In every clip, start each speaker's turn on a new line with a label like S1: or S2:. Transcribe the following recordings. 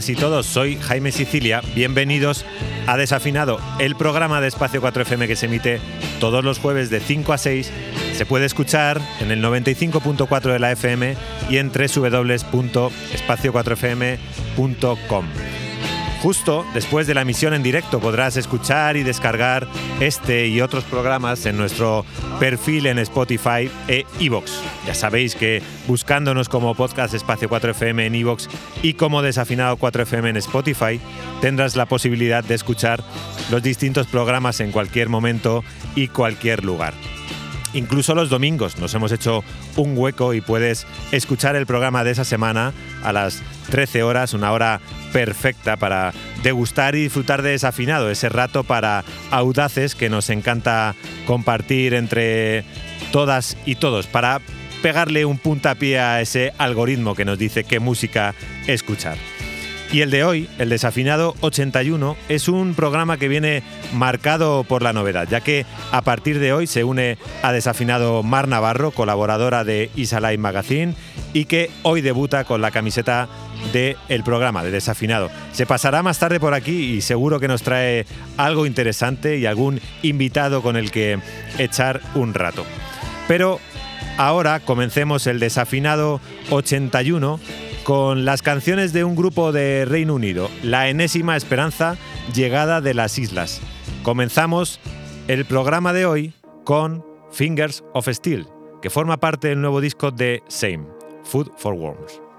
S1: Todas y todos, soy Jaime Sicilia. Bienvenidos a Desafinado, el programa de Espacio 4FM que se emite todos los jueves de 5 a 6. Se puede escuchar en el 95.4 de la FM y en www.espacio4fm.com. Justo después de la emisión en directo podrás escuchar y descargar este y otros programas en nuestro perfil en Spotify e iVoox. Ya sabéis que buscándonos como podcast Espacio 4FM en iVoox y como Desafinado 4FM en Spotify, tendrás la posibilidad de escuchar los distintos programas en cualquier momento y cualquier lugar. Incluso los domingos nos hemos hecho un hueco y puedes escuchar el programa de esa semana a las 13 horas, una hora perfecta para degustar y disfrutar de desafinado, ese rato para audaces que nos encanta compartir entre todas y todos, para pegarle un puntapié a ese algoritmo que nos dice qué música escuchar. Y el de hoy, el desafinado 81, es un programa que viene marcado por la novedad, ya que a partir de hoy se une a desafinado Mar Navarro, colaboradora de Isalai Magazine, y que hoy debuta con la camiseta del programa de desafinado. Se pasará más tarde por aquí y seguro que nos trae algo interesante y algún invitado con el que echar un rato. Pero ahora comencemos el desafinado 81 con las canciones de un grupo de Reino Unido, la enésima esperanza llegada de las islas. Comenzamos el programa de hoy con Fingers of Steel, que forma parte del nuevo disco de Same, Food for Worms.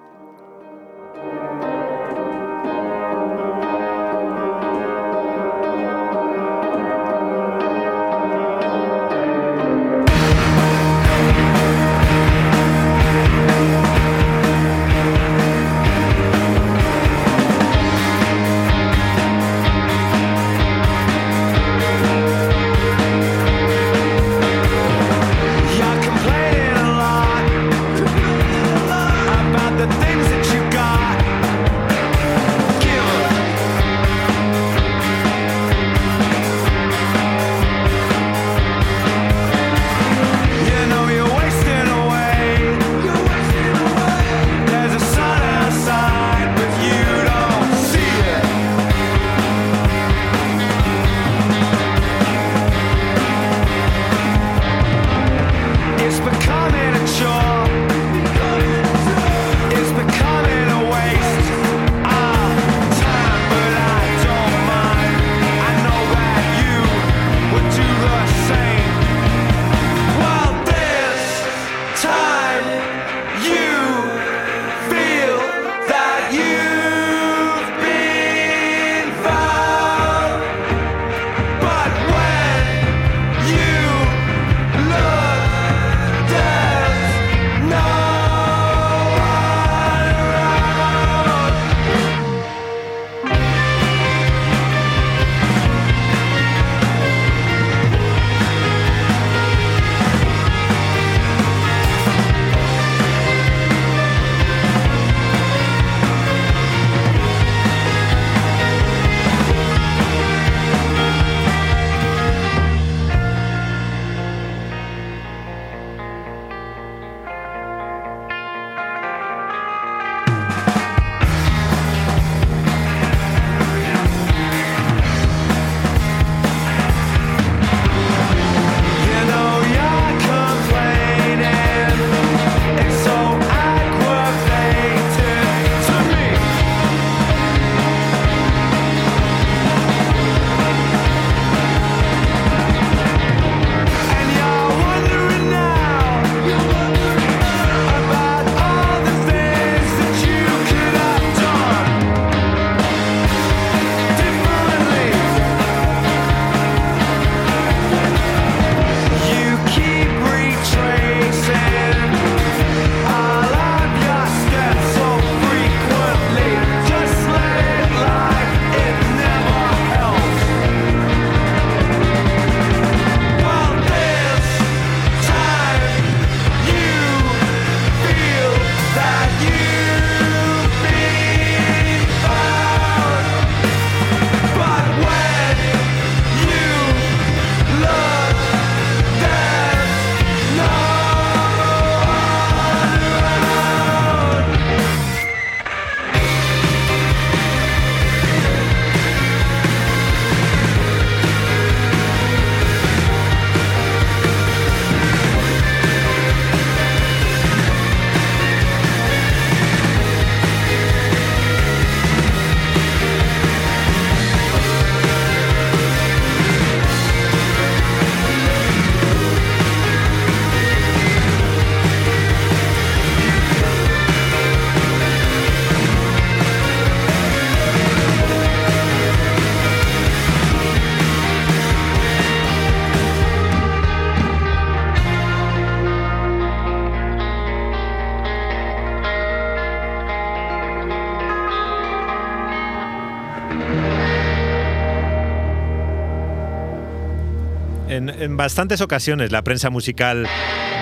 S2: En, bastantes ocasiones la prensa musical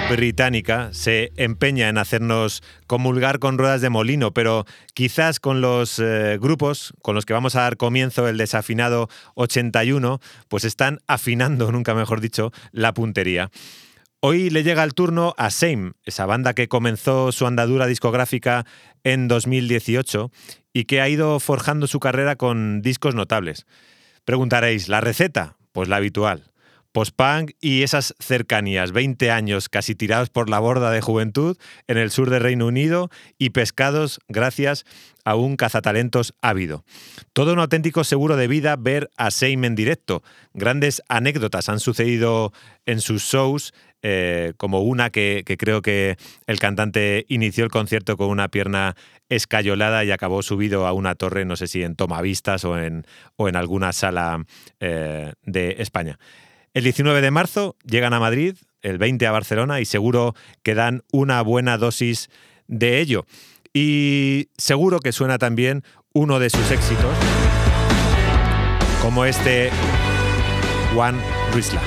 S2: británica se empeña en hacernos comulgar con ruedas de molino, pero quizás con los eh, grupos con los que vamos a dar comienzo el desafinado 81, pues están afinando, nunca mejor dicho, la puntería. Hoy le llega el turno a Same, esa banda que comenzó su andadura discográfica en 2018 y que ha ido forjando su carrera con discos notables. Preguntaréis, ¿la receta? Pues la habitual post-punk y esas cercanías, 20 años casi tirados por la borda de juventud en el sur del Reino Unido y pescados gracias a un cazatalentos ávido. Todo un auténtico seguro de vida ver a Seim en directo. Grandes anécdotas han sucedido en sus shows, eh, como una que, creo que el cantante inició el concierto con una pierna escayolada y acabó subido a una torre, no sé si en Tomavistas o en, o en alguna sala eh, de España. El 19 de marzo llegan a Madrid, el 20 a Barcelona y seguro que dan una buena dosis de ello. Y seguro que suena también uno de sus éxitos, como este One Risla.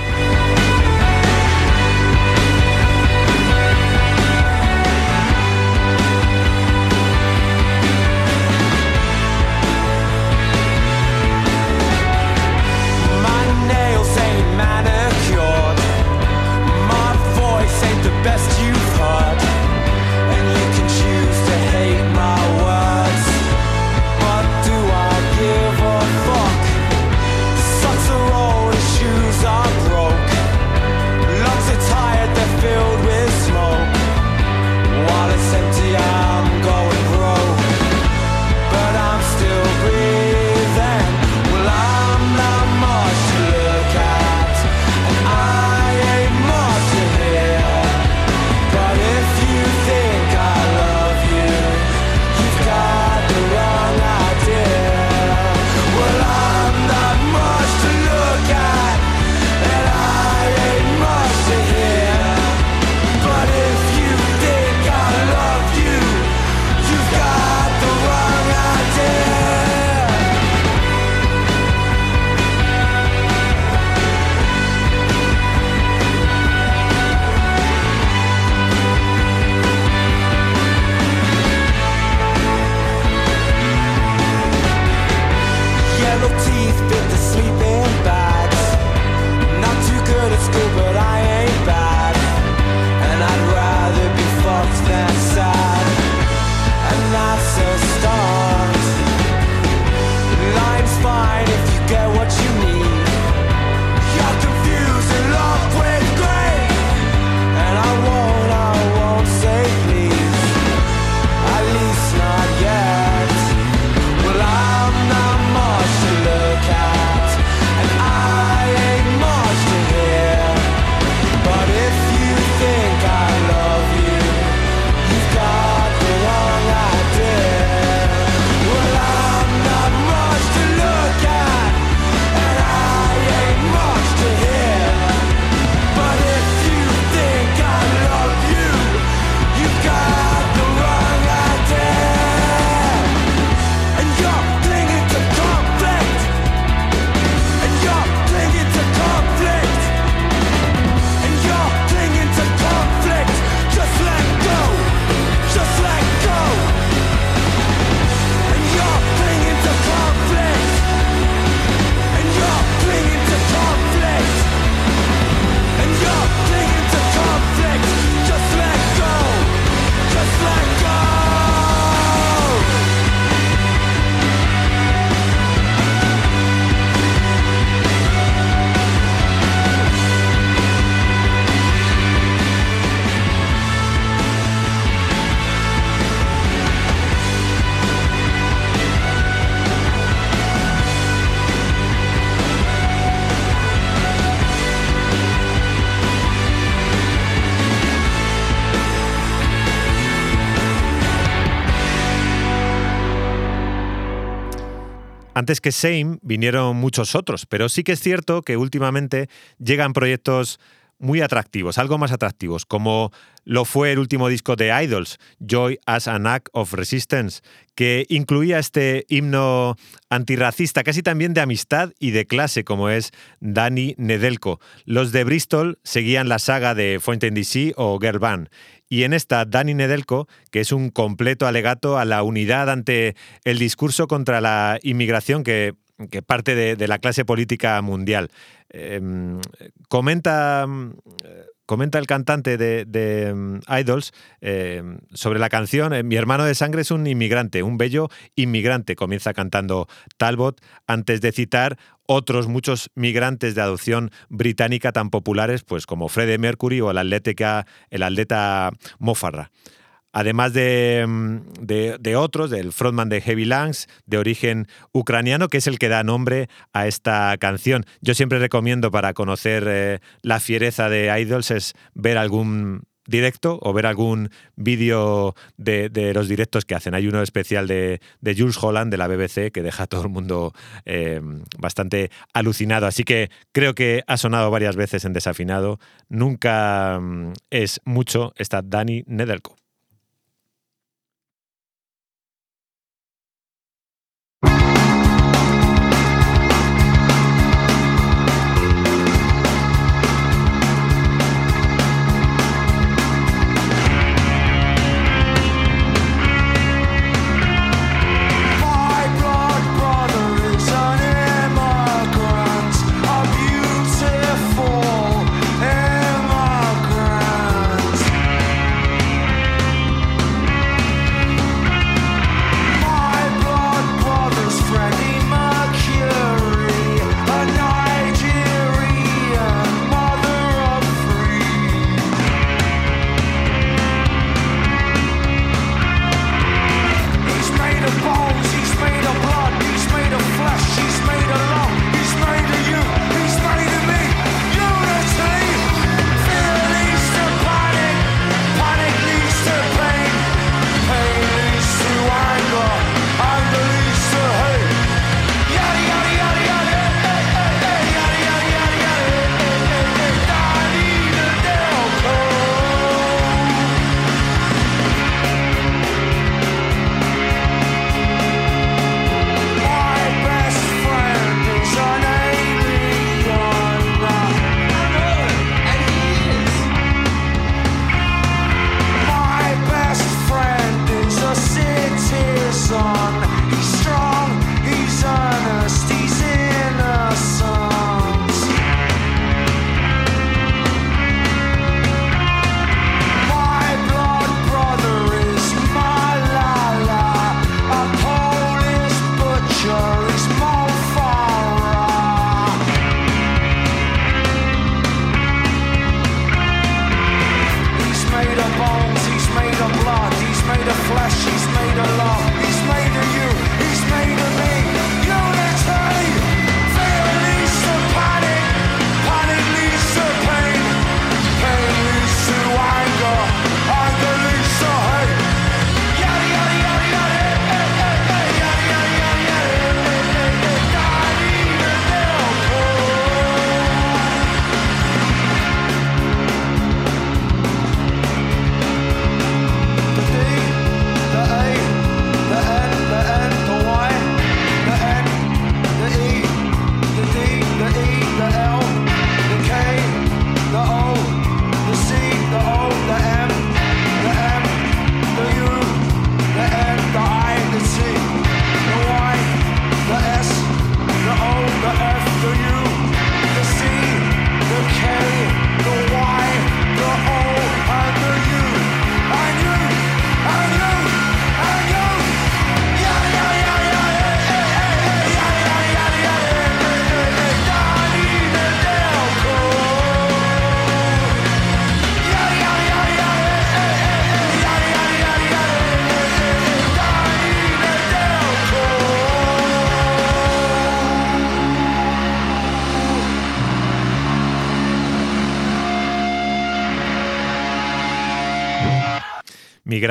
S2: Que Same vinieron muchos otros, pero sí que es cierto que últimamente llegan proyectos muy atractivos, algo más atractivos, como lo fue el último disco de Idols, Joy as an Act of Resistance, que incluía este himno antirracista, casi también de amistad y de clase, como es Danny Nedelko. Los de Bristol seguían la saga de Fontaine DC o Girl Band. Y en esta, Danny Nedelko, que es un completo alegato a la unidad ante el discurso contra la inmigración que, parte de, la clase política mundial. Em, comenta comenta el cantante de, mm, Idols eh, sobre la canción, eh, mi hermano de sangre es un inmigrante, un bello inmigrante, comienza cantando Talbot antes de citar otros muchos migrantes de adopción británica tan populares pues como Freddie Mercury o el, atlética, el atleta Mofarra además mm, de, otros, del frontman de Heavy Lungs, de origen ucraniano, que es el que da nombre a esta canción. Yo siempre recomiendo para conocer eh, la fiereza de Idols es ver algún directo o ver algún vídeo de, los directos que hacen. Hay uno especial de, Jules Holland de la BBC que deja a todo el mundo eh, bastante alucinado. Así que creo que ha sonado varias veces en desafinado. Nunca mm, es mucho esta Danny Nederko.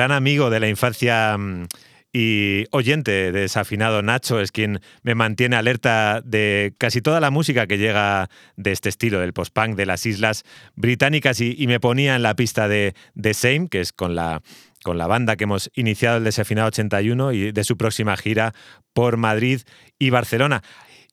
S2: Gran amigo de la infancia mm, y oyente de desafinado Nacho es quien me mantiene alerta de casi toda la música que llega de este estilo, del post-punk de las islas británicas y, me ponía en la pista de The Same, que es con la, con la banda que hemos iniciado el desafinado 81 y de su próxima gira por Madrid y Barcelona.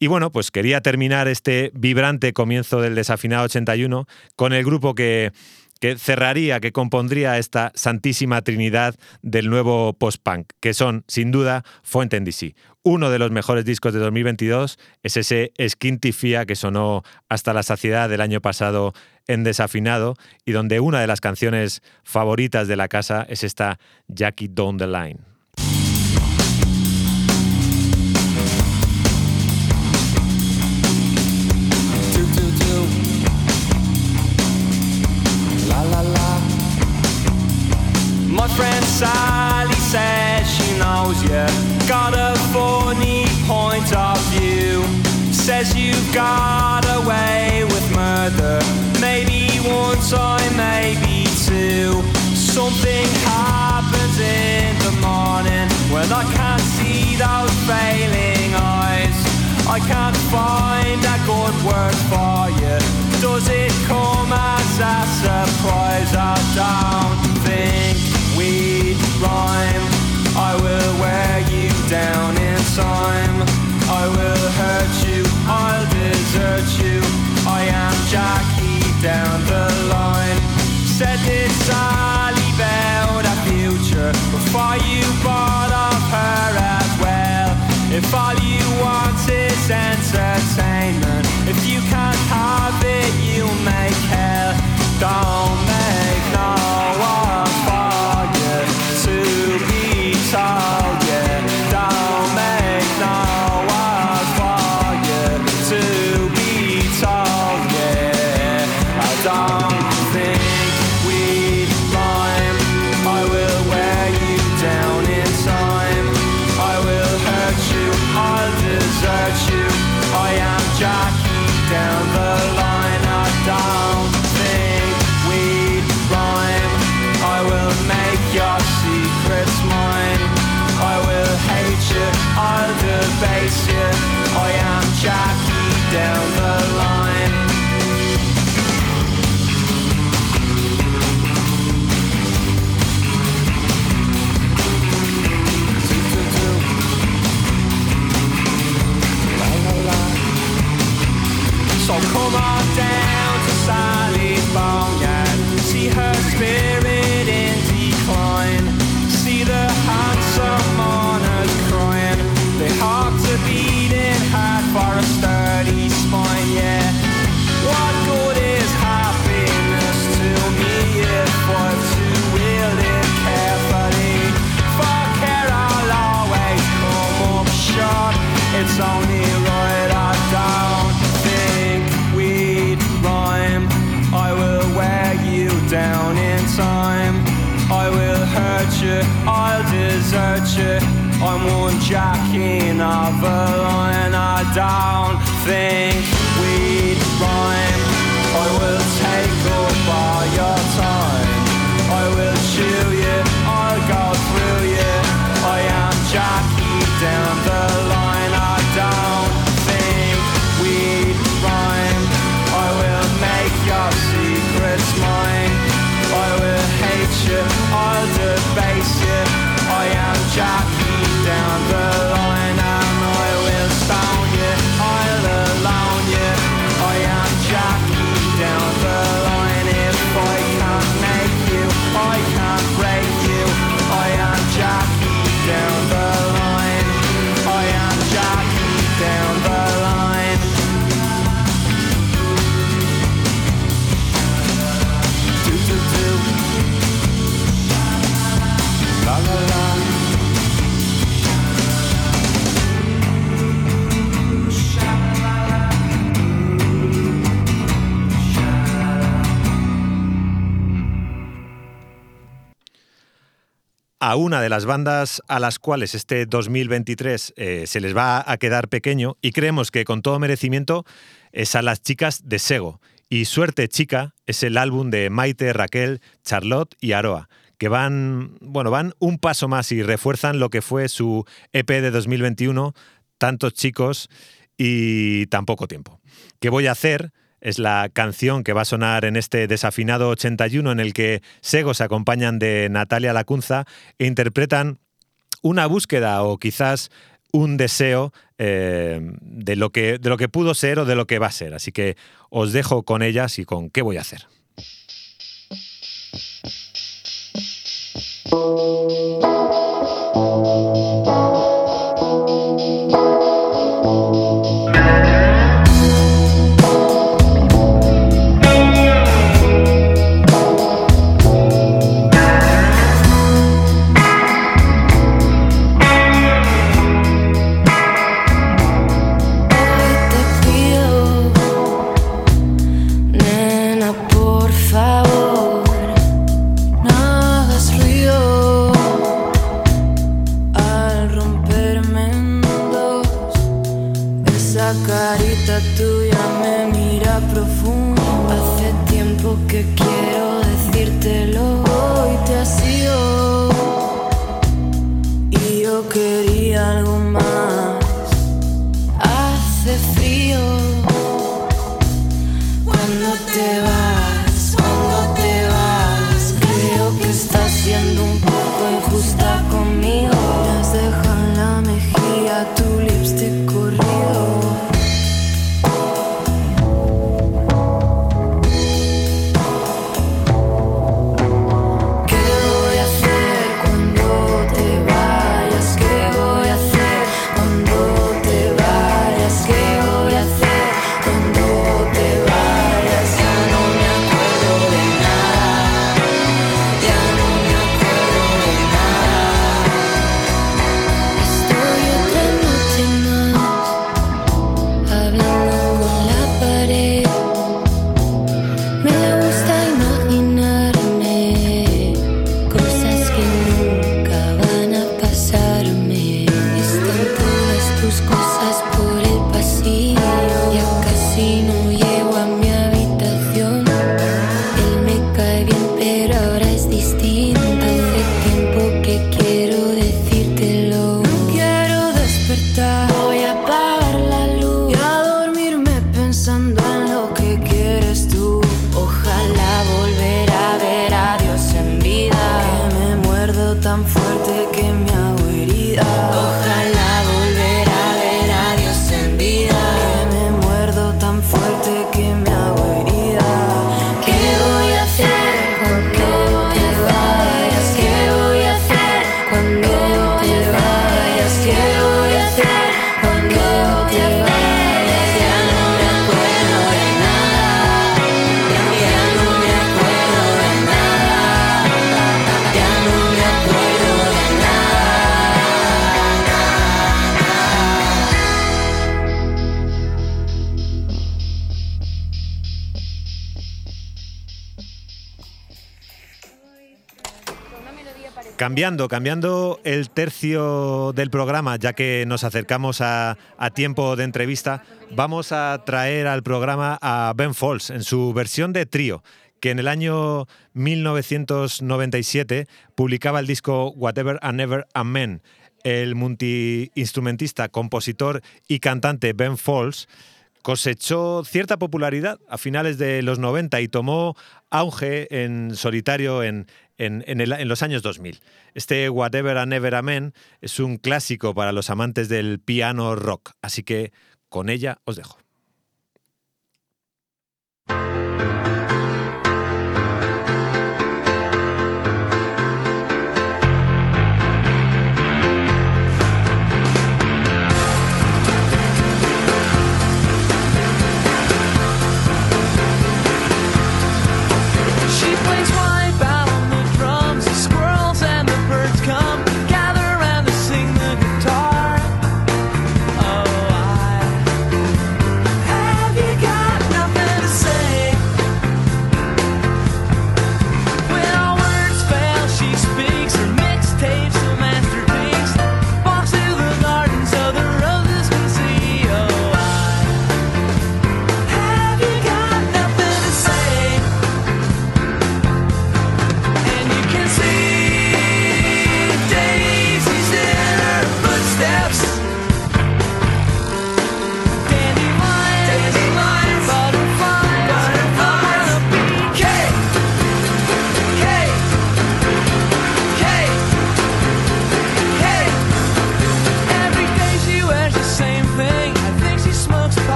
S2: Y bueno, pues quería terminar este vibrante comienzo del desafinado 81 con el grupo que, que cerraría, que compondría esta santísima trinidad del nuevo post-punk, que son, sin duda, Fuente en DC. Uno de los mejores discos de 2022 es ese Skintifia que sonó hasta la saciedad del año pasado en Desafinado y donde una de las canciones favoritas de la casa es esta Jackie Down the Line. Sally says she knows you got a funny point of view. Says you got away with murder, maybe one time, maybe two. Something happens in the morning when I can't see those failing eyes. I can't find a good word for you. Does it come as a surprise? I don't think rhyme. I will wear you down in time. I will hurt you, I'll desert you. I am Jackie down the line. Said this Sally about a future before you bought off her as well. If all you want is entertainment, if you can't have it, you'll make hell. Don't a una de las bandas a las cuales este 2023 eh, se les va a quedar pequeño y creemos que con todo merecimiento es a las chicas de Sego. Y Suerte Chica es el álbum de Maite, Raquel, Charlotte y Aroa,
S3: que van, bueno, van un paso más y refuerzan lo que fue su EP de 2021, tantos chicos y tan poco tiempo. ¿Qué voy a hacer? Es la canción que va a sonar en este desafinado 81 en el que Sego se acompañan de Natalia Lacunza e interpretan una búsqueda o quizás un deseo eh, de, lo que, de lo que pudo ser o de lo que va a ser. Así que os dejo con ellas y con qué voy a hacer. Cambiando, cambiando el tercio del programa, ya que nos acercamos a, tiempo de entrevista, vamos a traer al programa a Ben Folds en su versión de trío, que en el año 1997 publicaba el disco Whatever and Never Amen. El multiinstrumentista, compositor y cantante Ben Folds cosechó cierta popularidad a finales de los 90 y tomó auge en solitario en, en, los años 2000. Este Whatever and Never Amen es un clásico para los amantes del piano rock, así que con ella os dejo.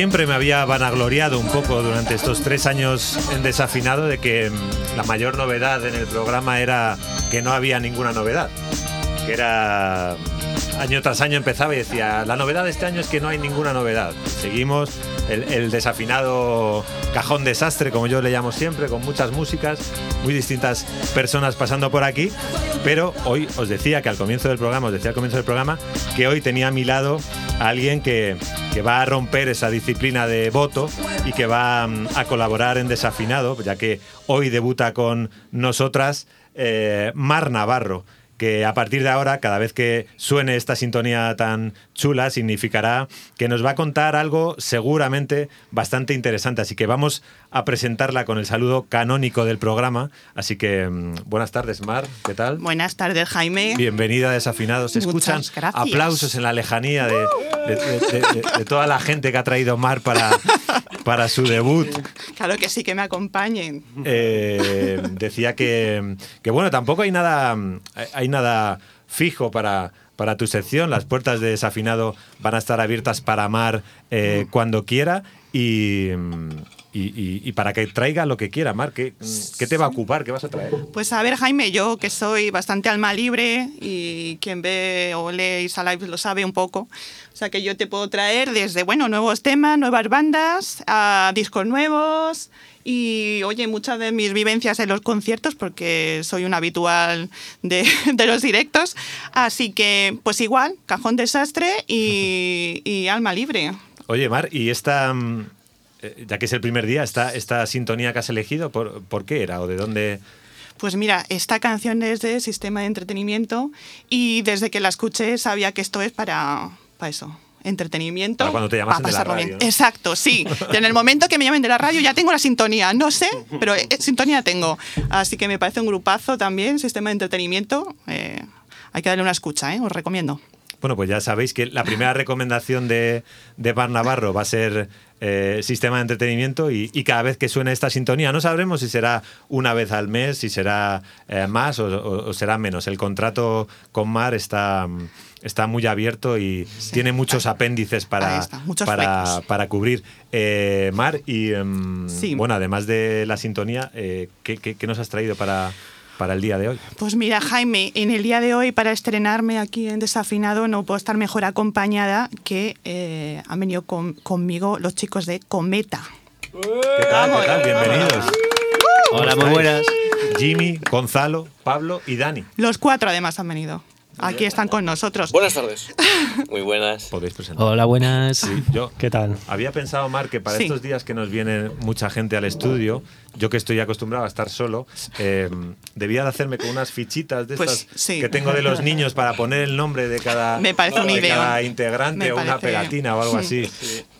S1: Siempre me había vanagloriado un poco durante estos tres años en desafinado de que mm, la mayor novedad en el programa era que no había ninguna novedad. Que era año tras año empezaba y decía, la novedad de este año es que no hay ninguna novedad. Seguimos el, desafinado cajón desastre, como yo le llamo siempre, con muchas músicas, muy distintas personas pasando por aquí. Pero hoy os decía que al comienzo del programa, os decía al comienzo del programa, que hoy tenía a mi lado a alguien que, va a romper esa disciplina de voto y que va mm, a colaborar en Desafinado, ya que hoy debuta con nosotras eh, Mar Navarro que a partir de ahora, cada vez que suene esta sintonía tan chula, significará que nos va a contar algo seguramente bastante interesante. Así que vamos a presentarla con el saludo canónico del programa. Así que mm, buenas tardes, Mar, ¿qué tal?
S4: Buenas tardes, Jaime.
S1: Bienvenida a Desafinados. Se escuchan aplausos en la lejanía de, toda la gente que ha traído Mar para, para su debut.
S4: Claro que sí, que me acompañen.
S1: Eh, decía que, que, bueno, tampoco hay nada, hay nada fijo para, para tu sección. Las puertas de Desafinado van a estar abiertas para Mar eh, cuando quiera y y, para que traiga lo que quiera, Mar, ¿qué, te va a ocupar? ¿Qué vas a traer?
S4: Pues a ver, Jaime, yo que soy bastante alma libre y quien ve o lee Isa Live lo sabe un poco. O sea que yo te puedo traer desde, bueno, nuevos temas, nuevas bandas, a discos nuevos y, oye, muchas de mis vivencias en los conciertos, porque soy un habitual de, de los directos. Así que, pues igual, cajón desastre y, y alma libre.
S1: Oye, Mar, ¿y esta mm, eh, ya que es el primer día, esta, esta sintonía que has elegido, ¿por, ¿por qué era o de dónde...?
S4: Pues mira, esta canción es de Sistema de Entretenimiento y desde que la escuché sabía que esto es para, para eso, entretenimiento.
S1: Para cuando te llamas de la radio.
S4: Exacto, sí. en el momento que me llamen de la radio ya tengo la sintonía. No sé, pero eh, sintonía tengo. Así que me parece un grupazo también, Sistema de Entretenimiento. Eh, hay que darle una escucha, ¿eh? os recomiendo.
S1: Bueno, pues ya sabéis que la primera recomendación de, de Bar Navarro va a ser eh, sistema de entretenimiento y, cada vez que suene esta sintonía no sabremos si será una vez al mes, si será eh, más o, será menos. El contrato con Mar está, está muy abierto y tiene muchos apéndices para, para, para, cubrir. Eh, Mar, y em, bueno, además de la sintonía, ¿qué, qué nos has traído para para el día de hoy?
S4: Pues mira, Jaime, en el día de hoy, para estrenarme aquí en Desafinado, no puedo estar mejor acompañada que eh, han venido conmigo los chicos de Cometa.
S1: ¿Qué tal? ¿Qué tal? Bienvenidos.
S5: Hola, muy buenas.
S1: Jimmy, Gonzalo, Pablo y Dani.
S4: Los cuatro además han venido aquí están con nosotros.
S6: Buenas tardes. Muy buenas.
S1: Podéis presentar.
S5: Hola, buenas.
S1: yo
S5: ¿Qué tal?
S1: Había pensado, Mar, que para estos días que nos viene mucha gente al estudio, yo que estoy acostumbrado a estar solo, eh, debía de hacerme con unas fichitas de pues estas que tengo de los niños para poner el nombre de cada,
S4: Me parece una idea.
S1: cada integrante o una pegatina o algo así.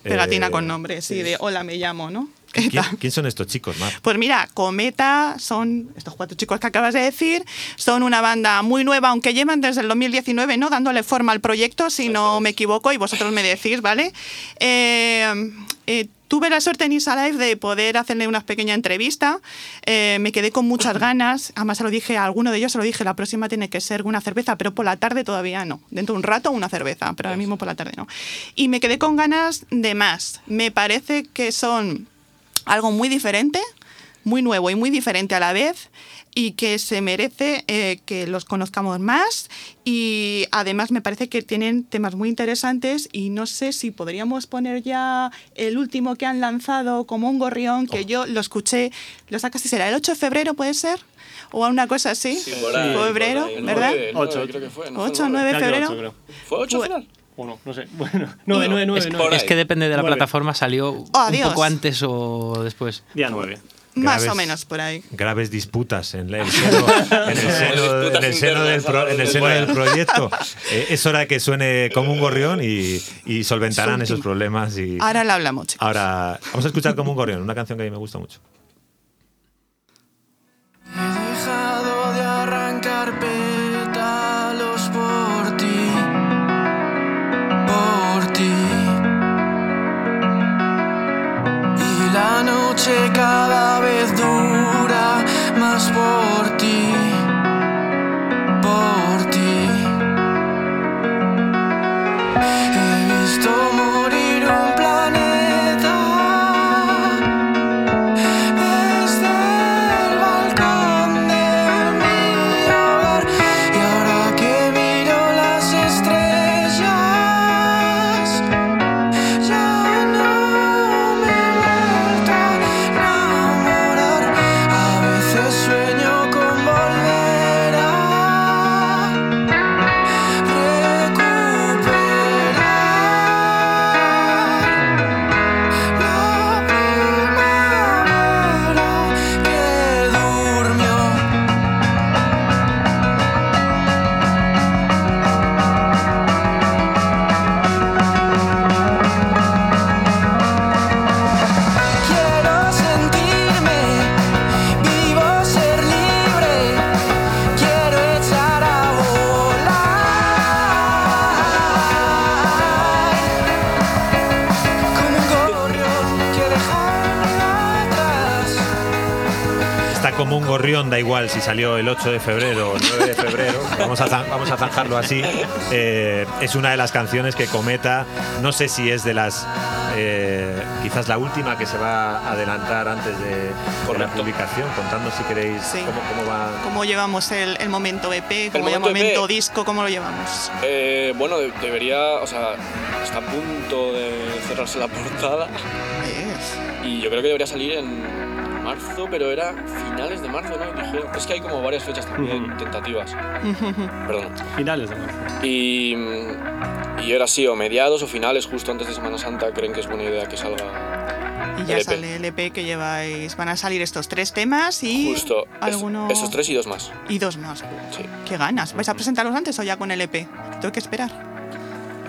S4: Pegatina con nombre, sí, de hola me llamo, ¿no?
S1: ¿Quién, son estos chicos, Mar?
S4: Pues mira, Cometa son estos cuatro chicos que acabas de decir, son una banda muy nueva, aunque llevan desde el 2019, ¿no? Dándole forma al proyecto, si no me equivoco, y vosotros me decís, ¿vale? Eh, eh, tuve la suerte en Isa Live de poder hacerle una pequeña entrevista. Eh, me quedé con muchas ganas. Además, se lo dije a alguno de ellos, se lo dije, la próxima tiene que ser una cerveza, pero por la tarde todavía no. Dentro de un rato una cerveza, pero ahora mismo por la tarde no. Y me quedé con ganas de más. Me parece que son algo muy diferente muy nuevo y muy diferente a la vez y que se merece eh, que los conozcamos más y además me parece que tienen temas muy interesantes y no sé si podríamos poner ya el último que han lanzado como un gorrión que yo lo escuché, lo sacas si será el 8 de febrero puede ser o una cosa así,
S6: Sí, por ahí,
S4: febrero,
S6: por ahí.
S4: ¿verdad?
S6: Nueve,
S7: Ocho.
S6: nueve, creo que fue. ¿no?
S4: 8
S6: Fue
S4: 9 de febrero.
S6: ¿Fue 8 al final?
S7: O no, no sé. Bueno, 9, 9, 9.
S5: Es, que depende de la plataforma, salió un
S4: Adiós.
S5: poco antes o después.
S7: Día 9.
S4: Más o menos por ahí.
S1: Graves disputas en el seno, en el seno- en el seno del, pro- en el seno del proyecto. Eh, es hora que suene como un gorrión y, y solventarán esos problemas. Y
S4: Ahora lo hablamos, chicos.
S1: ahora vamos a escuchar como un gorrión, una canción que a mí me gusta mucho.
S8: Cada vez dura más por
S1: si salió el 8 de febrero o el 9 de febrero, vamos a, zan- vamos a zanjarlo así. Eh, es una de las canciones que Cometa, no sé si es de las, eh, quizás la última que se va a adelantar antes de, de la publicación, contando si queréis
S4: Sí.
S1: cómo, cómo va.
S4: ¿Cómo llevamos el, el momento EP? ¿Cómo el
S6: momento
S4: momento
S6: EP.
S4: disco? ¿Cómo lo llevamos?
S6: Eh, bueno, de- debería, o sea, está a punto de cerrarse la portada
S4: Es-
S6: y yo creo que debería salir en marzo, pero era finales de marzo, ¿no? Dijeron. Es que hay como varias fechas también
S7: Ujú.
S6: tentativas. Perdón.
S7: Finales de marzo.
S6: Y, y era así, o mediados o finales, justo antes de Semana Santa, creen que es buena idea que salga
S4: Y ya
S6: El EP.
S4: sale el EP que lleváis. Van a salir estos tres temas y
S6: justo es-
S4: alguno...
S6: esos tres y dos más.
S4: y dos más.
S6: Sí.
S4: ¿Qué ganas? ¿Vais a presentarlos antes o ya con el EP? Tengo que esperar.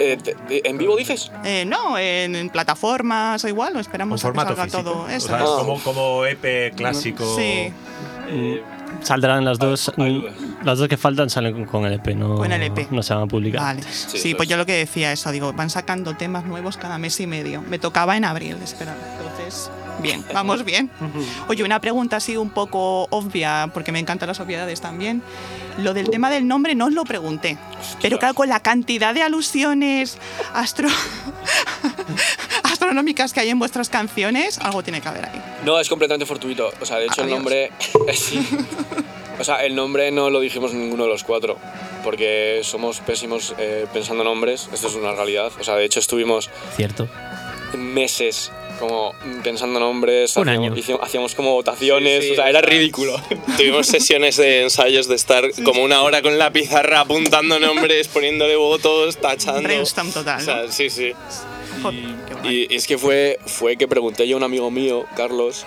S6: Eh, te- ¿En vivo dices?
S4: Eh, no, en, en plataformas o igual, o esperamos a que
S1: formato
S4: salga
S1: físico.
S4: todo
S1: O
S4: eso.
S1: sea,
S6: Ah.
S1: como, como EP clásico.
S4: Sí,
S7: Saldrán las dos. mm. Las dos que faltan salen con, con el EP, no,
S4: Con el EP.
S7: no se van a publicar.
S4: vale. Sí, pues
S6: es.
S4: yo lo que decía eso, digo, van sacando temas nuevos cada mes y medio. Me tocaba en abril, esperar. Entonces, bien, vamos bien. Oye, una pregunta así un poco obvia, porque me encantan las obviedades también. Lo del tema del nombre no os lo pregunté. Pero claro, con la cantidad de alusiones astro... astronómicas que hay en vuestras canciones, algo tiene que haber ahí.
S6: No, es completamente fortuito. O sea, de hecho, el
S4: Adiós.
S6: nombre. sí. O sea, el nombre no lo dijimos ninguno de los cuatro. Porque somos pésimos eh, pensando nombres. Esto es una realidad. O sea, de hecho, estuvimos
S5: Cierto.
S6: meses como pensando nombres.
S5: Un
S6: hacíamos,
S5: año.
S6: hicimos- hacíamos como votaciones.
S9: Sí, sí,
S6: o sea, era ridículo.
S9: Tuvimos sesiones de ensayos de estar como una hora con la pizarra apuntando nombres, poniéndole votos, tachando.
S4: Brainstorm total,
S9: O sea,
S4: ¿no?
S9: sí, sí.
S4: Joder, qué guay.
S6: Y es que fue, fue que pregunté yo a un amigo mío, Carlos,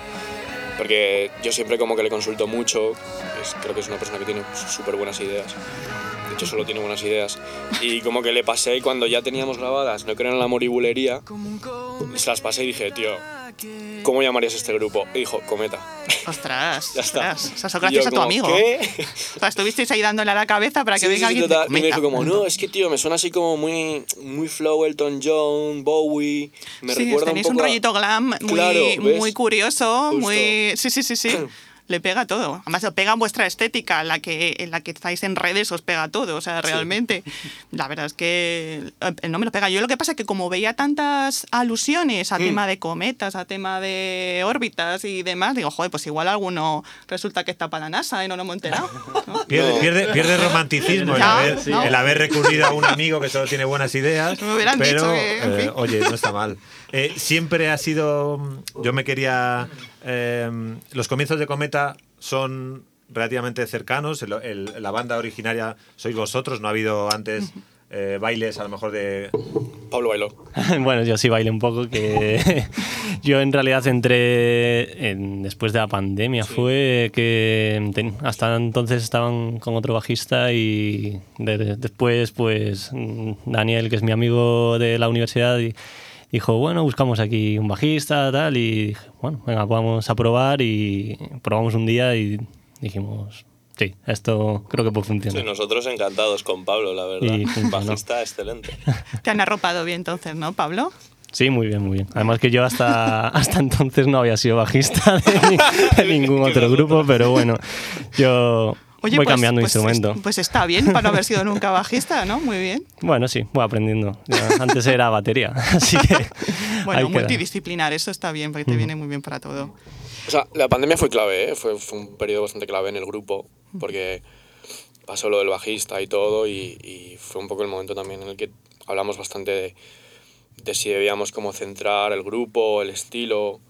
S6: porque yo siempre como que le consulto mucho, es- creo que es una persona que tiene súper buenas ideas, de hecho solo tiene buenas ideas, y como que le pasé cuando ya teníamos grabadas, no creo en la moribulería, se las pasé y dije, tío, ¿cómo llamarías este grupo? Y dijo, Cometa.
S4: Ostras,
S6: Ya está.
S4: ostras. O sea, eso
S6: Y
S4: gracias
S6: yo
S4: a tu
S6: como,
S4: amigo.
S6: ¿Qué?
S4: O sea, estuvisteis ahí dándole a la cabeza para que
S6: Sí,
S4: venga
S6: sí, sí,
S4: alguien.
S6: Y me dijo como, no, es que tío, me suena así como muy, muy flow Elton John, Bowie, me recuerda un
S4: tenéis
S6: poco
S4: un
S6: a-
S4: rollito glam muy,
S6: Claro,
S4: muy curioso,
S6: Justo.
S4: muy... Sí, sí, sí, sí. le pega todo. Además, le pega vuestra estética, la que, en la que estáis en redes, os pega todo. O sea, realmente. La verdad es que el nombre lo pega. Yo lo que pasa es que como veía tantas alusiones a tema de cometas, a tema de órbitas y demás, digo, joder, pues igual alguno resulta que está para la NASA y no nos hemos enterado. ¿no?
S1: Pierde, pierde, pierde romanticismo el haber,
S4: ¿no?
S1: el haber recurrido a un amigo que solo tiene buenas ideas.
S4: Me hubieran
S1: pero,
S4: dicho que, en
S1: eh, oye, no está mal. Eh, siempre ha sido. Yo me quería. eh, los comienzos de Cometa son relativamente cercanos. El- el- la banda originaria sois vosotros, no ha habido antes eh, bailes a lo mejor de.
S6: Pablo bailó.
S7: bueno, yo sí bailé un poco, que yo en realidad entré en- después de la pandemia, fue que ten- hasta entonces estaban con otro bajista y de- después pues mm, Daniel, que es mi amigo de la universidad, y dijo, bueno, buscamos aquí un bajista, tal, y dije, bueno, venga, vamos a probar y probamos un día y dijimos, sí, esto creo que puede funcionar.
S9: Sí, nosotros encantados con Pablo, la verdad.
S7: Y funcionó.
S9: Bajista excelente.
S4: Te han arropado bien entonces, ¿no, Pablo?
S7: Sí, muy bien, muy bien. Además que yo hasta, hasta entonces no había sido bajista de, ni- de ningún otro grupo, pero bueno, yo
S4: Oye,
S7: voy
S4: pues,
S7: cambiando
S4: pues,
S7: instrumento.
S4: es- Pues está bien para no haber sido nunca bajista, ¿no? Muy bien.
S7: Bueno, sí, voy aprendiendo. Ya, antes era batería, así que...
S4: Bueno,
S7: queda.
S4: multidisciplinar, eso está bien, porque te viene muy bien para todo.
S6: O sea, la pandemia fue clave, ¿eh? fue, fue un periodo bastante clave en el grupo, porque pasó lo del bajista y todo, y, y fue un poco el momento también en el que hablamos bastante de, de si debíamos como centrar el grupo, el estilo,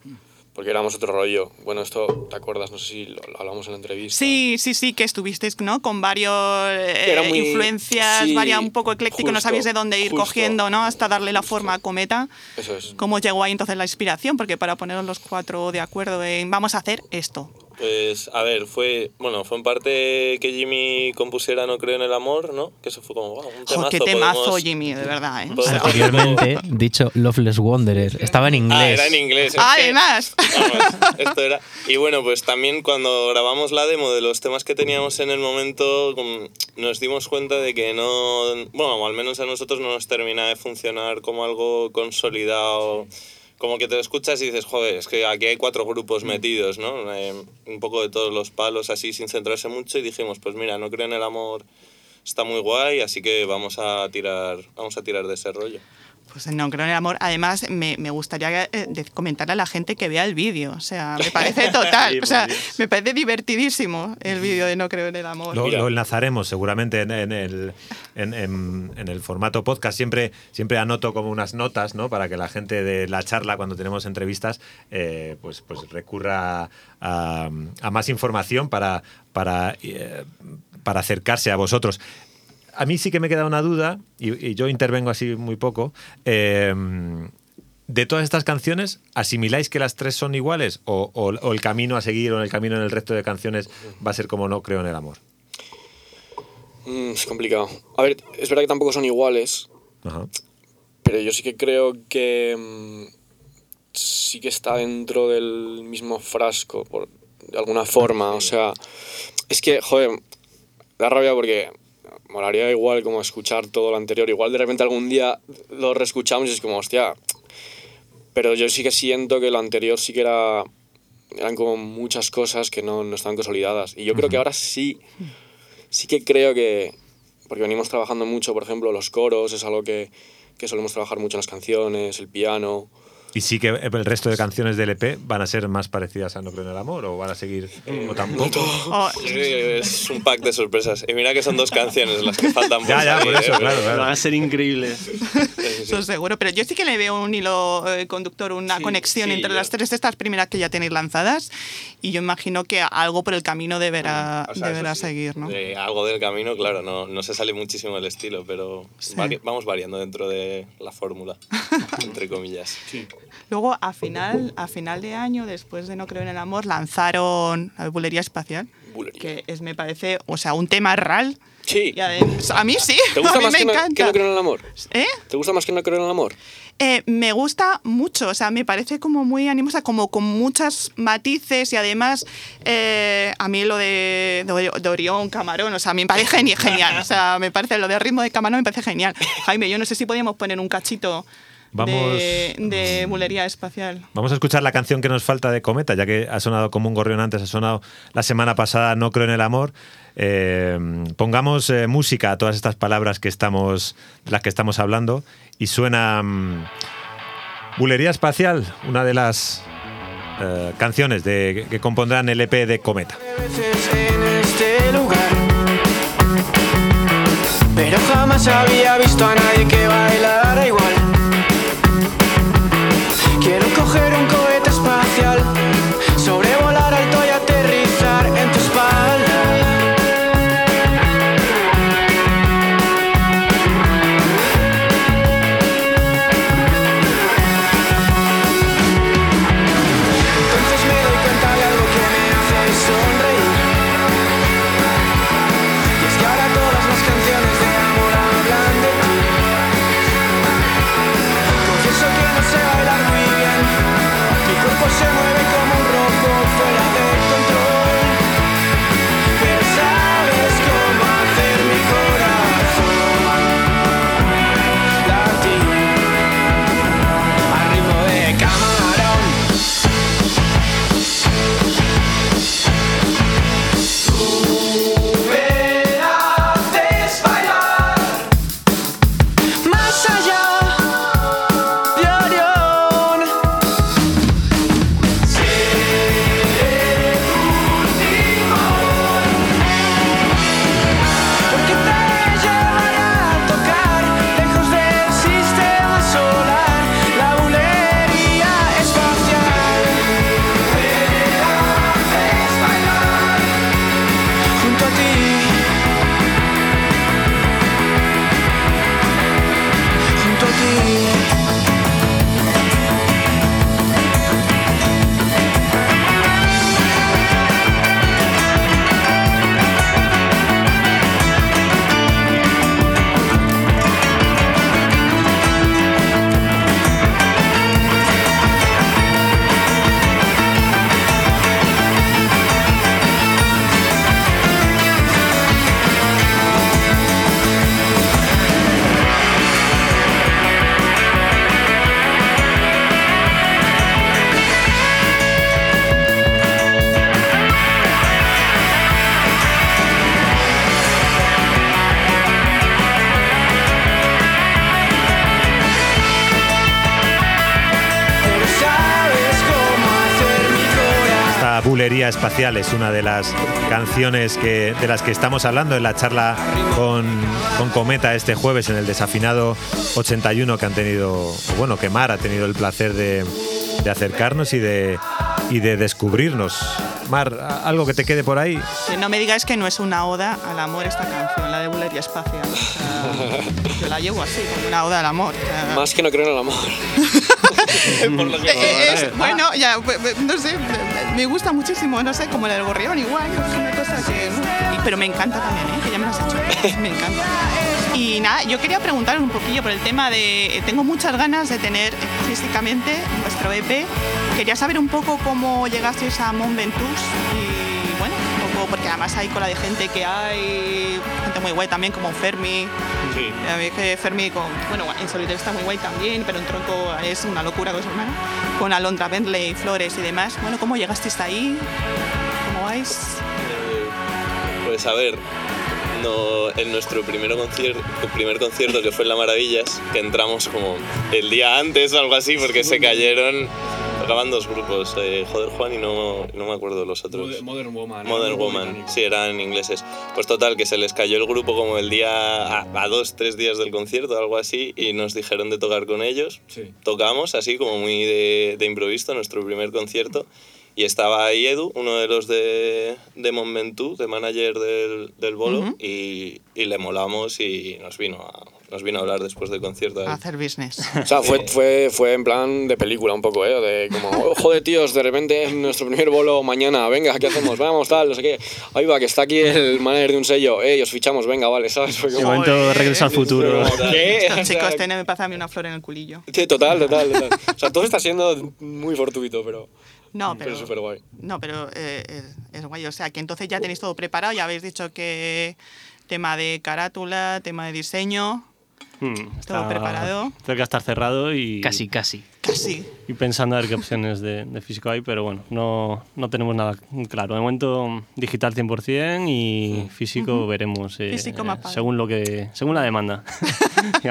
S6: porque éramos otro rollo. Bueno, esto, ¿te acuerdas? No sé si lo, lo hablamos en la entrevista.
S4: Sí, sí, sí, que estuvisteis, ¿no? Con varios eh,
S6: muy-
S4: influencias,
S6: sí,
S4: varia un poco ecléctico, no sabíais de dónde ir
S6: justo,
S4: cogiendo, ¿no? Hasta darle la forma a Cometa.
S6: Eso es.
S4: ¿Cómo llegó ahí entonces la inspiración? Porque para poneros los cuatro de acuerdo en vamos a hacer esto.
S9: Pues, a ver, fue, bueno, fue en parte que Jimmy compusiera No creo en el amor, ¿no? Que eso fue como, wow, un temazo.
S4: Joder, qué temazo,
S9: podemos-
S4: Jimmy, de verdad, ¿eh?
S10: Anteriormente, dicho Loveless Wanderer. Estaba en inglés.
S9: Ah, era en inglés. es que-
S4: Además.
S9: Vamos, esto era. Y bueno, pues también cuando grabamos la demo de los temas que teníamos en el momento, nos dimos cuenta de que no. Bueno, al menos a nosotros no nos termina de funcionar como algo consolidado. Como que te lo escuchas y dices, joder, es que aquí hay cuatro grupos metidos, ¿no? Eh, un poco de todos los palos así sin centrarse mucho y dijimos, pues mira, no creo en el amor, está muy guay, así que vamos a tirar, vamos a tirar de ese rollo.
S4: Pues no creo en el amor. Además, me, me gustaría eh, comentarle a la gente que vea el vídeo. O sea, me parece total. o sea, me parece divertidísimo el vídeo de No creo en el amor.
S1: Lo, enlazaremos seguramente en, en el, en, en- en el formato podcast. Siempre, siempre anoto como unas notas ¿no? para que la gente de la charla, cuando tenemos entrevistas, eh, pues, pues recurra a, a más información para, para, eh, para acercarse a vosotros. A mí sí que me queda una duda, y, y yo intervengo así muy poco. eh, de todas estas canciones, ¿asimiláis que las tres son iguales? O, o- o el camino a seguir o el camino en el resto de canciones va a ser como no creo en el amor?
S6: Mm, es complicado. A ver, es verdad que tampoco son iguales,
S1: Ajá.
S6: pero yo sí que creo que mm, sí que está dentro del mismo frasco, por, de alguna forma. O sea, es que, joder, da rabia porque molaría igual como escuchar todo lo anterior. Igual de repente algún día lo reescuchamos y es como, hostia. Pero yo sí que siento que lo anterior sí que era. Eran como muchas cosas que no, no estaban consolidadas. Y yo creo que ahora sí. Sí que creo que. Porque venimos trabajando mucho, por ejemplo, los coros, es algo que, que solemos trabajar mucho en las canciones, el piano.
S1: Y sí que el resto de canciones del EP van a ser más parecidas a No creo en el amor o van a seguir o tampoco.
S4: Oh,
S9: Sí, Es un pack de sorpresas. Y mira que son dos canciones las que faltan por
S1: Ya, ya,
S9: salir,
S1: por eso,
S9: ¿eh?
S1: claro,
S7: Van
S1: claro.
S7: a ser increíbles.
S4: Eso seguro, pero yo sí que le veo un hilo eh, conductor, una
S9: Sí,
S4: conexión
S9: sí,
S4: entre
S9: yo-
S4: las tres estas primeras que ya tenéis lanzadas y yo imagino que algo por el camino deberá,
S9: O sea,
S4: deberá
S9: sí.
S4: seguir, ¿no?
S9: Eh, algo del camino, claro, no, no se sale muchísimo el estilo, pero vari- vamos variando dentro de la fórmula, entre comillas.
S4: Luego, a final, a final de año, después de No Creo en el Amor, lanzaron la Bulería Espacial,
S6: Bulería.
S4: que es, me parece, o sea, un tema real.
S6: Sí.
S4: Además- a mí sí,
S6: ¿Te gusta
S4: a mí
S6: más
S4: me
S6: que no,
S4: encanta.
S6: que no creo en el amor?
S4: ¿Eh?
S6: ¿Te gusta más que no creo en el amor?
S4: Eh, me gusta mucho, o sea, me parece como muy animosa, como con muchos matices y además eh, a mí lo de, de, de Orión, Camarón, o sea, me parece geni- genial, o sea, me parece lo de ritmo de Camarón me parece genial. Jaime, yo no sé si podíamos poner un cachito
S1: Vamos-
S4: de, de bulería espacial.
S1: Vamos a escuchar la canción que nos falta de Cometa, ya que ha sonado como un gorrión antes, ha sonado la semana pasada No creo en el amor. Eh, pongamos eh, música a todas estas palabras que estamos, de las que estamos hablando y suena mm, Bulería Espacial, una de las eh, canciones de, que compondrán el EP de Cometa.
S8: veces en este lugar. Pero jamás había visto a nadie que bailara Bulería espacial
S1: es una de las canciones que, de las que estamos hablando en la charla con, con Cometa este jueves en el desafinado 81 que han tenido, bueno, que Mar ha tenido el placer de, de acercarnos y de, y de descubrirnos. Mar, ¿a- ¿algo que te quede por ahí?
S4: Que no me digáis que no es una oda al amor esta canción, la de bulería espacial. O sea, yo la llevo así, como una oda al amor. o sea,
S6: Más que no creo en el amor. Por lo que-
S4: Eh, es- bueno, ya, pues, pues, no sé, me- gusta muchísimo, no sé, como del gorrión igual, es una cosa que... Pero me encanta también, ¿eh? que ya me lo has hecho, me encanta. Y nada, yo quería preguntar un poquillo por el tema de... Tengo muchas ganas de tener eh, físicamente vuestro EP. Quería saber un poco cómo llegasteis a Mont Ventoux y porque además hay cola de gente que hay, gente muy guay también como Fermi,
S9: Sí.
S4: a mí es que Fermi, con, bueno, en solitario está muy guay también, pero en tronco es una locura con su hermano. Con Alondra Bentley, Flores y demás. Bueno, ¿cómo llegasteis ahí? ¿Cómo vais?
S9: Eh, Pues a ver, no, en nuestro primer concierto, primer concierto que fue en La Maravillas, que entramos como el día antes o algo así, porque se cayeron, tocaban dos grupos, eh, Joder Juan y no, no me acuerdo los otros.
S11: Modern Woman.
S9: Modern Woman, sí, eran ingleses. Pues total, que se les cayó el grupo como el día, a, a dos, tres días del concierto, algo así, y nos dijeron de tocar con ellos.
S11: Sí.
S9: Tocamos así como muy de, de improviso, nuestro primer concierto. Y estaba ahí Edu, uno de los de, de Mont Ventoux, de manager del, del bolo,
S4: Ujú.
S9: y, y le molamos y nos vino a, nos vino a hablar después del concierto. a
S4: hacer business.
S11: O sea, fue, fue, fue en plan de película un poco, ¿eh? De como, oh, joder, tíos, de repente nuestro primer bolo mañana, venga, ¿qué hacemos? Vamos, tal, no sé qué. Ahí va, que está aquí el manager de un sello, eh, os fichamos, venga, vale, ¿sabes? Fue
S7: De
S11: como,
S7: momento regresa al futuro.
S11: ¿qué? O sea,
S4: Chicos, tened, me pasa a mí una flor en el culillo.
S11: Sí, total, total, total. O sea, todo está siendo muy fortuito, pero,
S4: No, pero...
S11: pero súper guay.
S4: No, pero eh, es, es guay. O sea, que entonces ya tenéis todo preparado, ya habéis dicho que tema de carátula, tema de diseño.
S7: Hmm,
S4: Todo
S7: está
S4: preparado.
S7: Cerca de estar cerrado y,
S12: Casi, casi.
S4: Casi.
S7: y pensando a ver qué opciones de, de físico hay, pero bueno, no, no tenemos nada claro. De momento digital 100% y físico veremos eh,
S4: Físico padre.
S7: según lo que según la demanda.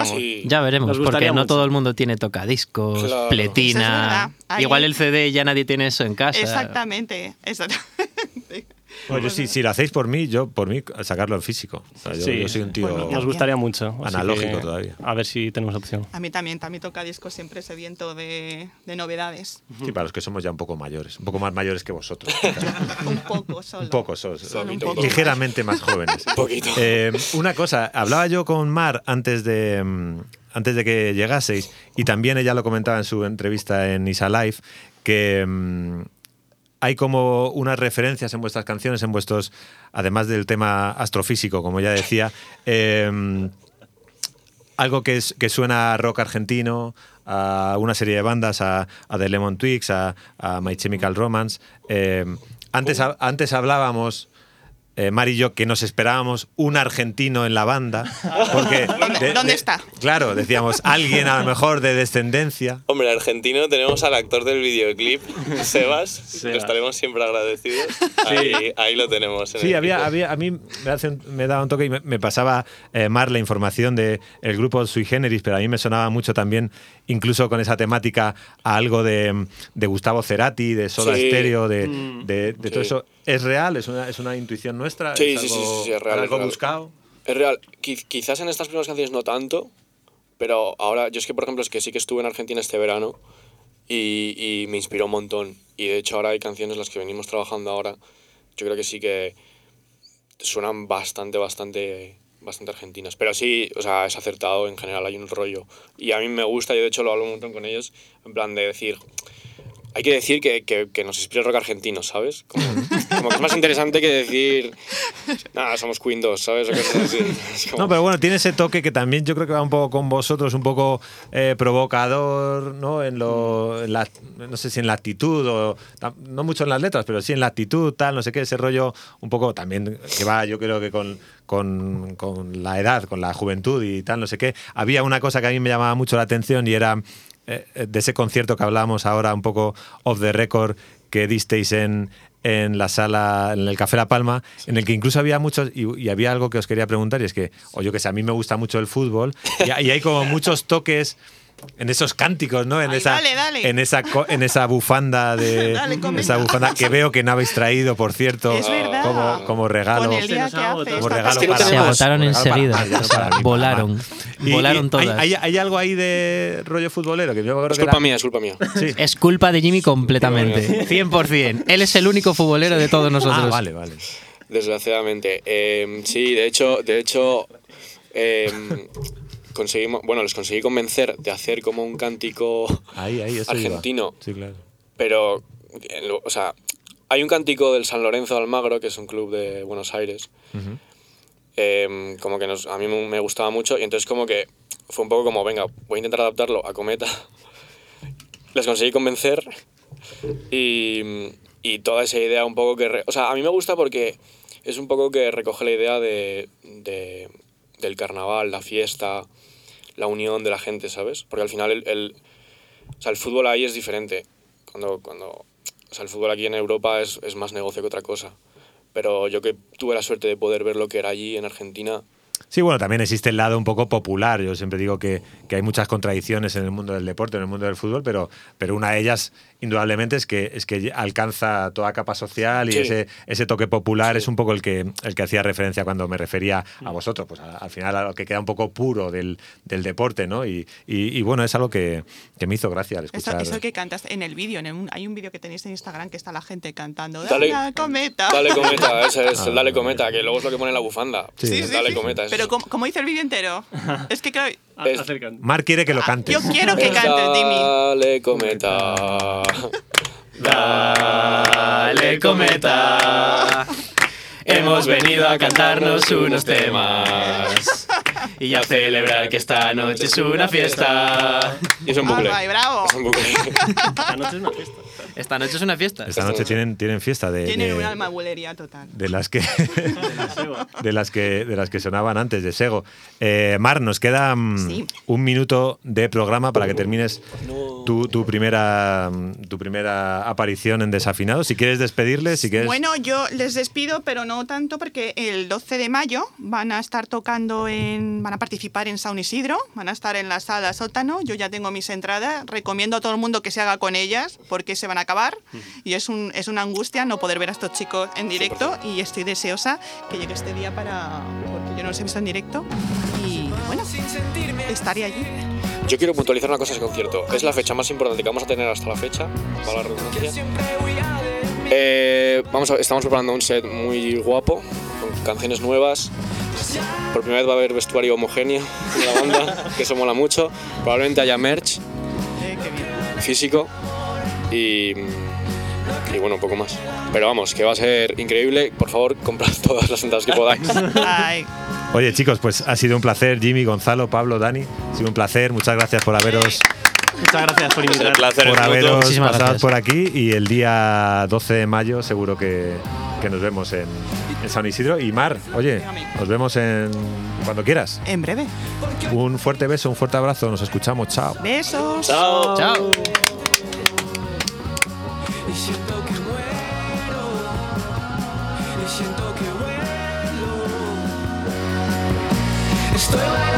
S9: Sí.
S10: Ya veremos, porque no todo el mundo tiene tocadiscos,
S6: Claro.
S4: Es
S10: pletina. Igual el CD ya nadie tiene eso en casa.
S4: Exactamente, exactamente.
S1: Bueno, yo, si, si lo hacéis por mí, yo por mí sacarlo en físico. O sea, yo,
S7: Sí,
S1: yo soy un tío.
S7: Nos gustaría mucho.
S1: Analógico
S7: que
S1: todavía.
S7: A ver si tenemos opción.
S4: A mí también, también toca disco siempre ese viento de, de novedades.
S1: Sí, para los que somos ya un poco mayores, un poco más mayores que vosotros.
S4: Un poco solo.
S1: un poco, sos,
S4: Solo un poco.
S1: ligeramente más jóvenes.
S9: Un poquito.
S1: Eh, una cosa, hablaba yo con Mar antes de, mm, antes de que llegaseis, y también ella lo comentaba en su entrevista en Isa Live, que mm, hay como unas referencias en vuestras canciones, en vuestros, además del tema astrofísico, como ya decía, eh, algo que, es, que suena a rock argentino, a una serie de bandas, a, a The Lemon Twigs, a, a My Chemical Romance. Eh, antes, ha- antes hablábamos, eh, Mar y yo, que nos esperábamos un argentino en la banda. Porque
S4: ¿Dónde- dónde está?
S1: Claro, decíamos, alguien a lo mejor de descendencia.
S9: Hombre, argentino tenemos al actor del videoclip, Sebas, estaremos siempre agradecidos. Ahí, ahí lo tenemos. en
S1: Sí,
S9: el
S1: había, había, a mí me, hace un- me daba un toque y me, me pasaba eh, Mar la información del el grupo Sui Generis, pero a mí me sonaba mucho también, incluso con esa temática, a algo de, de Gustavo Cerati, de Soda
S9: Sí.
S1: Stereo, de,
S7: Mm.
S1: de- de todo
S9: Sí.
S1: eso. ¿Es real? ¿Es una, es una intuición nuestra?
S9: Sí,
S1: ¿Es
S9: sí, sí,
S1: algo-
S9: sí, sí, es real,
S1: algo
S9: es real.
S1: buscado?
S6: Es real. Qui- quizás en estas primeras canciones no tanto, pero ahora, yo es que, por ejemplo, es que sí que estuve en Argentina este verano y, y me inspiró un montón. Y de hecho ahora hay canciones las que venimos trabajando ahora, yo creo que sí que suenan bastante, bastante, bastante argentinas. Pero sí, o sea, es acertado, en general hay un rollo. Y a mí me gusta, yo de hecho lo hablo un montón con ellos, en plan de decir... Hay que decir que, que, que nos inspira el rock argentino, ¿sabes? Como, como que es más interesante que decir, nada, somos Queen 2, ¿sabes? O cosas así. Es como-
S1: No, pero bueno, tiene ese toque que también yo creo que va un poco con vosotros, un poco eh, provocador, ¿no? En lo, en la, no sé si en la actitud, o no mucho en las letras, pero sí en la actitud, tal, no sé qué, ese rollo un poco también que va, yo creo que con, con, con la edad, con la juventud y tal, no sé qué. Había una cosa que a mí me llamaba mucho la atención y era eh, de ese concierto que hablábamos ahora, un poco off the record, que disteis en, en la sala, en el Café La Palma, en el que incluso había muchos, y, había algo que os quería preguntar, y es que, o yo que sé, a mí me gusta mucho el fútbol, y, y hay como muchos toques en esos cánticos, ¿no? En
S4: Ay,
S1: esa,
S4: dale, dale.
S1: en esa, co- en esa bufanda de,
S4: Dale,
S1: esa bufanda que veo que no habéis traído, por cierto,
S4: Es
S1: como, como regalo.
S4: Con el día
S7: Se
S4: que
S7: nos ha
S4: hace
S7: agotado.
S1: Como regalo
S10: Se
S1: para
S10: agotaron
S1: regalo para
S10: enseguida, o sea, volaron.
S1: Y-
S10: Volaron
S1: y
S10: todas.
S1: Hay, hay- hay algo ahí de rollo futbolero que yo me acuerdo
S6: Es
S1: que
S6: culpa
S1: era-
S6: mía, es culpa mía.
S1: Sí.
S10: Es culpa de Jimmy completamente. 100%. Él es el único futbolero de todos nosotros.
S1: Ah, vale, vale.
S6: Desgraciadamente. Eh, sí, de hecho, de hecho eh, conseguimos, bueno, les conseguí convencer de hacer como un cántico
S1: Ahí, ahí,
S6: argentino,
S1: Sí, claro.
S6: pero, o sea, hay un cántico del San Lorenzo de Almagro, que es un club de Buenos Aires, eh, como que nos- a mí me me gustaba mucho y entonces como que fue un poco como, venga, voy a intentar adaptarlo a Cometa. Les conseguí convencer y, y toda esa idea un poco que... re- o sea, a mí me gusta porque es un poco que recoge la idea de, de- del carnaval, la fiesta, la unión de la gente, ¿sabes? Porque al final el, el- o sea, el fútbol ahí es diferente. Cuando, cuando, o sea, el fútbol aquí en Europa es, es más negocio que otra cosa. Pero yo que tuve la suerte de poder ver lo que era allí en Argentina,
S1: Sí, bueno, también existe el lado un poco popular. Yo siempre digo que, que hay muchas contradicciones en el mundo del deporte, en el mundo del fútbol, pero, pero una de ellas, indudablemente, es que, es que alcanza toda capa social y
S6: Sí.
S1: ese, ese toque popular es un poco el que, el que hacía referencia cuando me refería a vosotros. Pues a- al final, a lo que queda un poco puro del, del deporte, ¿no? Y, y- y bueno, es algo que, que me hizo gracia al
S4: Eso,
S1: escuchar.
S4: eso que cantas en el vídeo, en un- hay un vídeo que tenéis en Instagram que está la gente cantando.
S6: Dale-
S4: Dale, cometa.
S6: dale cometa, ese es,
S1: Ah,
S6: el dale cometa, que luego es lo que pone en la bufanda.
S1: Sí.
S4: Sí, sí,
S6: dale
S4: sí.
S6: cometa.
S4: Pero ¿cómo, cómo dice el vídeo entero? es que claro.
S1: Mar quiere que lo cante.
S4: yo quiero que
S6: es
S4: cantes, Dimi.
S6: Dale cometa.
S7: Dale, cometa. Hemos venido a cantarnos unos temas.
S10: Y a celebrar que esta noche es una fiesta.
S6: Y es un bucle.
S4: Ay, bravo.
S6: Es un bucle.
S7: Esta noche es una fiesta.
S10: Esta noche es una fiesta.
S1: Esta noche tienen, tienen fiesta de,
S4: Tienen
S1: de-
S4: un alma bulería total.
S1: de las que de las que de las que sonaban antes de Sego. Eh, Mar, nos queda mm,
S4: Sí.
S1: un minuto de programa para que termines tu, tu primera mm, tu primera aparición en Desafinado. Si quieres despedirle, si quieres.
S4: Bueno, yo les despido, pero no tanto porque el 12 de mayo van a estar tocando en. van a participar en San Isidro, van a estar en la sala sótano. Yo ya tengo mis entradas. Recomiendo a todo el mundo que se haga con ellas porque se van a acabar. Y es, un, es una angustia no poder ver a estos chicos en directo. Y estoy deseosa que llegue este día para. porque yo no los he visto en directo. Y bueno, estaré allí.
S6: Yo quiero puntualizar una cosa ese concierto. Es la fecha más importante que vamos a tener hasta la fecha, para la redundancia. Eh, vamos a- estamos preparando un set muy guapo, con canciones nuevas. Por primera vez va a haber vestuario homogéneo de la banda, que eso mola mucho. Probablemente haya merch
S4: Eh,
S6: físico y, y bueno, un poco más. Pero vamos, que va a ser increíble. Por favor, comprad todas las entradas que podáis.
S1: Oye, chicos, pues ha sido un placer, Jimmy, Gonzalo, Pablo, Dani. Ha sido un placer. Muchas gracias por haberos
S7: Muchas gracias por invitar.
S9: placer
S1: haberos
S10: Muchísimas
S1: pasado
S10: gracias.
S1: por aquí y el día 12 de mayo seguro que, que nos vemos en, en San Isidro. Y Mar, oye, nos vemos en cuando quieras.
S4: en breve.
S1: Un fuerte beso, un fuerte abrazo. Nos escuchamos. Chao.
S4: Besos.
S9: Chao.
S10: Chao.
S8: Siento que muero. Y siento que vuelo. Estoy